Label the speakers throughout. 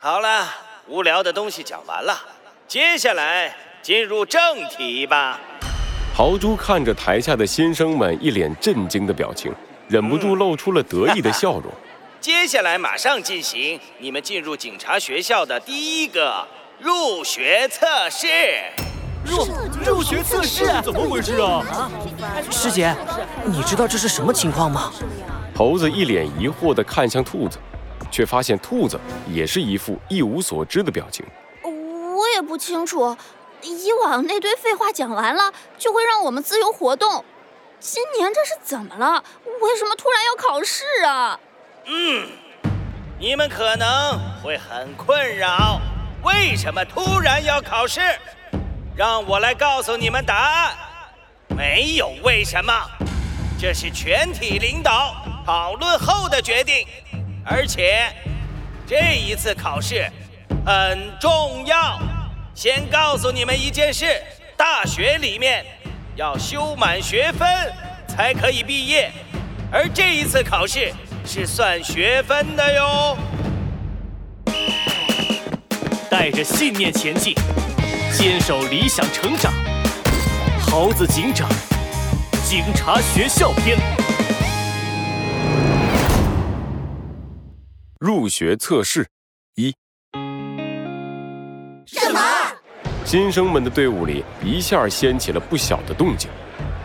Speaker 1: 好了，无聊的东西讲完了，接下来进入正题吧。
Speaker 2: 豪猪看着台下的新生们一脸震惊的表情，忍不住露出了得意的笑容。
Speaker 1: 接下来马上进行你们进入警察学校的第一个入学测试。
Speaker 3: 入入学测试
Speaker 4: 怎么回事啊？
Speaker 3: 师姐，你知道这是什么情况吗？
Speaker 2: 猴子一脸疑惑地看向兔子。却发现兔子也是一副一无所知的表情。
Speaker 5: 我也不清楚，以往那堆废话讲完了就会让我们自由活动，今年这是怎么了？为什么突然要考试啊？
Speaker 1: 嗯，你们可能会很困扰，为什么突然要考试？让我来告诉你们答案。没有为什么，这是全体领导讨论后的决定。而且，这一次考试很重要。先告诉你们一件事：大学里面要修满学分才可以毕业，而这一次考试是算学分的哟。
Speaker 4: 带着信念前进，坚守理想成长。猴子警长，警察学校篇。
Speaker 2: 入学测试一，
Speaker 5: 什么？
Speaker 2: 新生们的队伍里一下掀起了不小的动静，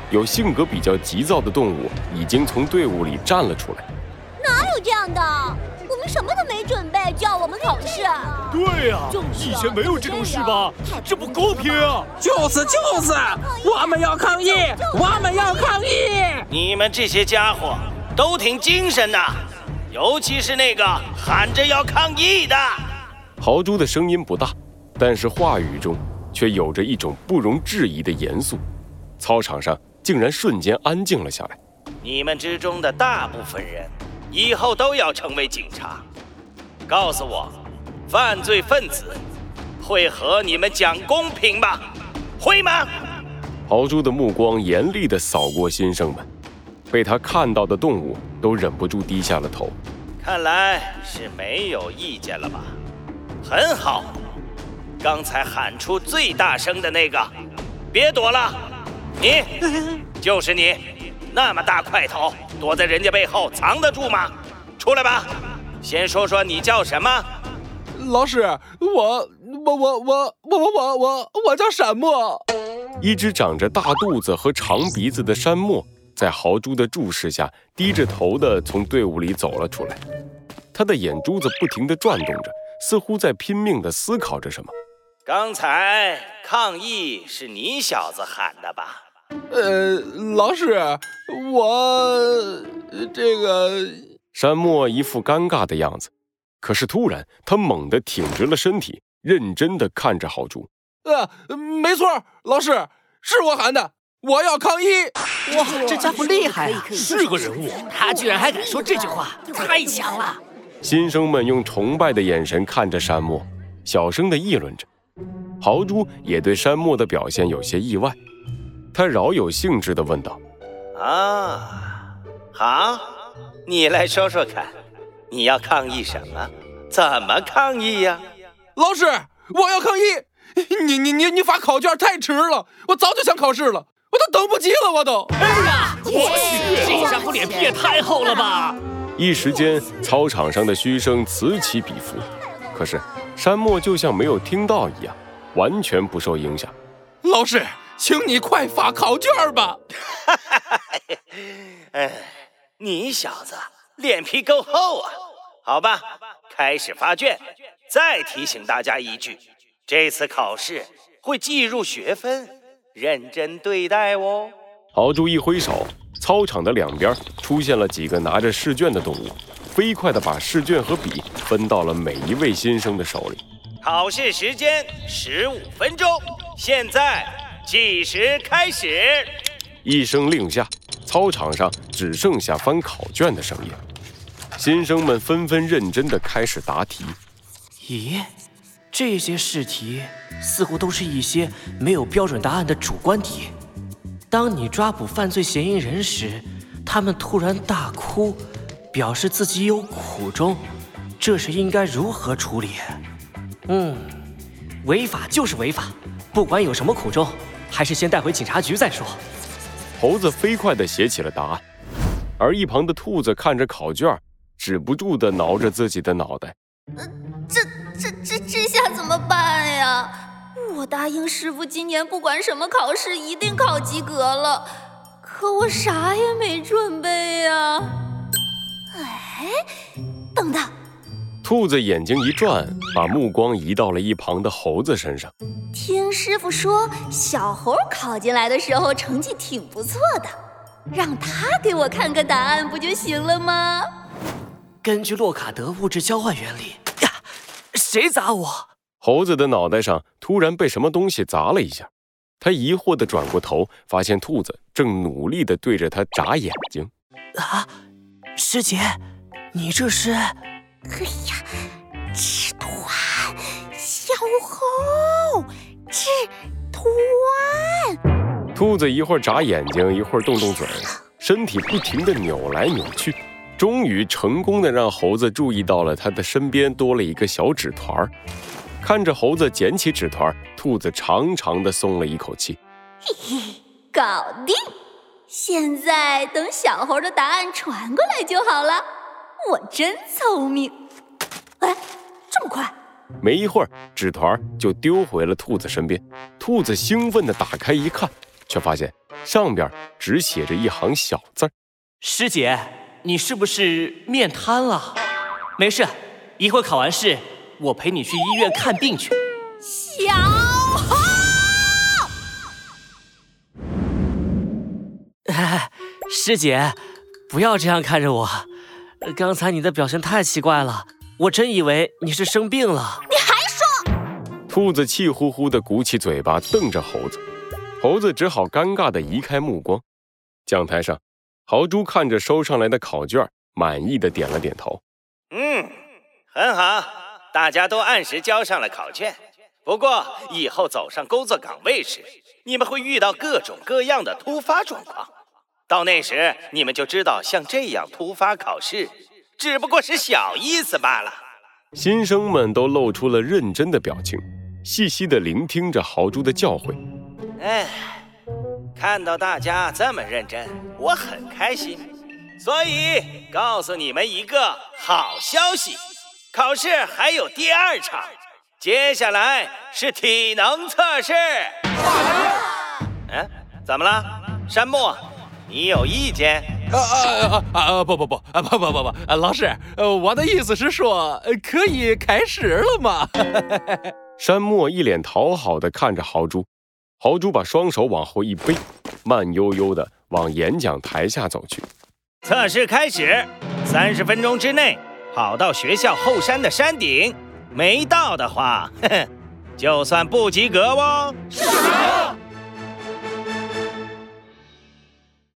Speaker 2: 有性格比较急躁的动物已经从队伍里站了出来。
Speaker 6: 哪有这样的？我们什么都没准备，就要我们考试？
Speaker 4: 对呀，以前没有这种事吧？这不公平啊！
Speaker 7: 就是就是，我们要抗议，我们要抗议！
Speaker 1: 你们这些家伙都挺精神的。尤其是那个喊着要抗议的，
Speaker 2: 豪猪的声音不大，但是话语中却有着一种不容置疑的严肃。操场上竟然瞬间安静了下来。
Speaker 1: 你们之中的大部分人，以后都要成为警察。告诉我，犯罪分子会和你们讲公平吗？会吗？
Speaker 2: 豪猪的目光严厉地扫过新生们。被他看到的动物都忍不住低下了头。
Speaker 1: 看来是没有意见了吧？很好，刚才喊出最大声的那个，别躲了，你 就是你，那么大块头，躲在人家背后藏得住吗？出来吧，先说说你叫什么？
Speaker 8: 老师，我我我我我我我我我叫山漠。
Speaker 2: 一只长着大肚子和长鼻子的山漠。在豪猪的注视下，低着头的从队伍里走了出来。他的眼珠子不停地转动着，似乎在拼命地思考着什么。
Speaker 1: 刚才抗议是你小子喊的吧？
Speaker 8: 呃，老师，我这个……
Speaker 2: 山漠一副尴尬的样子。可是突然，他猛地挺直了身体，认真地看着豪猪。
Speaker 8: 呃，没错，老师，是我喊的。我要抗议！
Speaker 3: 哇，这家伙厉害啊，
Speaker 4: 是个人物。
Speaker 3: 他居然还敢说这句话，太强了！
Speaker 2: 新生们用崇拜的眼神看着山漠，小声的议论着。豪猪也对山漠的表现有些意外，他饶有兴致的问道：“
Speaker 1: 啊，好，你来说说看，你要抗议什么？怎么抗议呀？”
Speaker 8: 老师，我要抗议！你你你你发考卷太迟了，我早就想考试了。我都等不及了，我都！哎呀，
Speaker 4: 我去，这家伙脸皮也太厚了吧！
Speaker 2: 一时间，操场上的嘘声此起彼伏。可是，山漠就像没有听到一样，完全不受影响。
Speaker 8: 老师，请你快发考卷吧！哈哈哈！
Speaker 1: 哎，你小子脸皮够厚啊！好吧，开始发卷。再提醒大家一句，这次考试会计入学分。认真对待哦！
Speaker 2: 豪猪一挥手，操场的两边出现了几个拿着试卷的动物，飞快地把试卷和笔分到了每一位新生的手里。
Speaker 1: 考试时间十五分钟，现在计时开始。
Speaker 2: 一声令下，操场上只剩下翻考卷的声音。新生们纷纷认真地开始答题。
Speaker 3: 咦？这些试题似乎都是一些没有标准答案的主观题。当你抓捕犯罪嫌疑人时，他们突然大哭，表示自己有苦衷，这是应该如何处理？嗯，违法就是违法，不管有什么苦衷，还是先带回警察局再说。
Speaker 2: 猴子飞快地写起了答案，而一旁的兔子看着考卷，止不住地挠着自己的脑袋。
Speaker 5: 呃，这这这这下怎么办呀？我答应师傅，今年不管什么考试一定考及格了，可我啥也没准备呀。哎，等等！
Speaker 2: 兔子眼睛一转，把目光移到了一旁的猴子身上。
Speaker 5: 听师傅说，小猴考进来的时候成绩挺不错的，让他给我看个答案不就行了吗？
Speaker 3: 根据洛卡德物质交换原理呀，谁砸我？
Speaker 2: 猴子的脑袋上突然被什么东西砸了一下，他疑惑地转过头，发现兔子正努力地对着他眨眼睛。
Speaker 3: 啊，师姐，你这是？哎
Speaker 6: 呀，吃团，小猴，吃团。
Speaker 2: 兔子一会儿眨眼睛，一会儿动动嘴，身体不停地扭来扭去，终于成功的让猴子注意到了他的身边多了一个小纸团儿。看着猴子捡起纸团，兔子长长的松了一口气。
Speaker 5: 嘿嘿，搞定！现在等小猴的答案传过来就好了。我真聪明。哎，这么快？
Speaker 2: 没一会儿，纸团就丢回了兔子身边。兔子兴奋的打开一看，却发现上边只写着一行小字儿
Speaker 3: 师姐，你是不是面瘫了？没事，一会儿考完试。我陪你去医院看病去，
Speaker 5: 小猴。
Speaker 3: 师姐，不要这样看着我，刚才你的表现太奇怪了，我真以为你是生病了。
Speaker 5: 你还说？
Speaker 2: 兔子气呼呼地鼓起嘴巴瞪着猴子，猴子只好尴尬地移开目光。讲台上，豪猪看着收上来的考卷，满意的点了点头。
Speaker 1: 嗯，很好。大家都按时交上了考卷，不过以后走上工作岗位时，你们会遇到各种各样的突发状况。到那时，你们就知道像这样突发考试，只不过是小意思罢了。
Speaker 2: 新生们都露出了认真的表情，细细的聆听着豪猪的教诲。
Speaker 1: 哎，看到大家这么认真，我很开心。所以告诉你们一个好消息。考试还有第二场，接下来是体能测试。嗯，怎么了，山木？你有意见？
Speaker 8: 啊啊啊啊！不不不啊不不不不！老师，呃，我的意思是说，可以开始了吗？
Speaker 2: 山木一脸讨好的看着豪猪，豪猪把双手往后一背，慢悠悠的往演讲台下走去。
Speaker 1: 测试开始，三十分钟之内。跑到学校后山的山顶，没到的话，呵呵，就算不及格哦。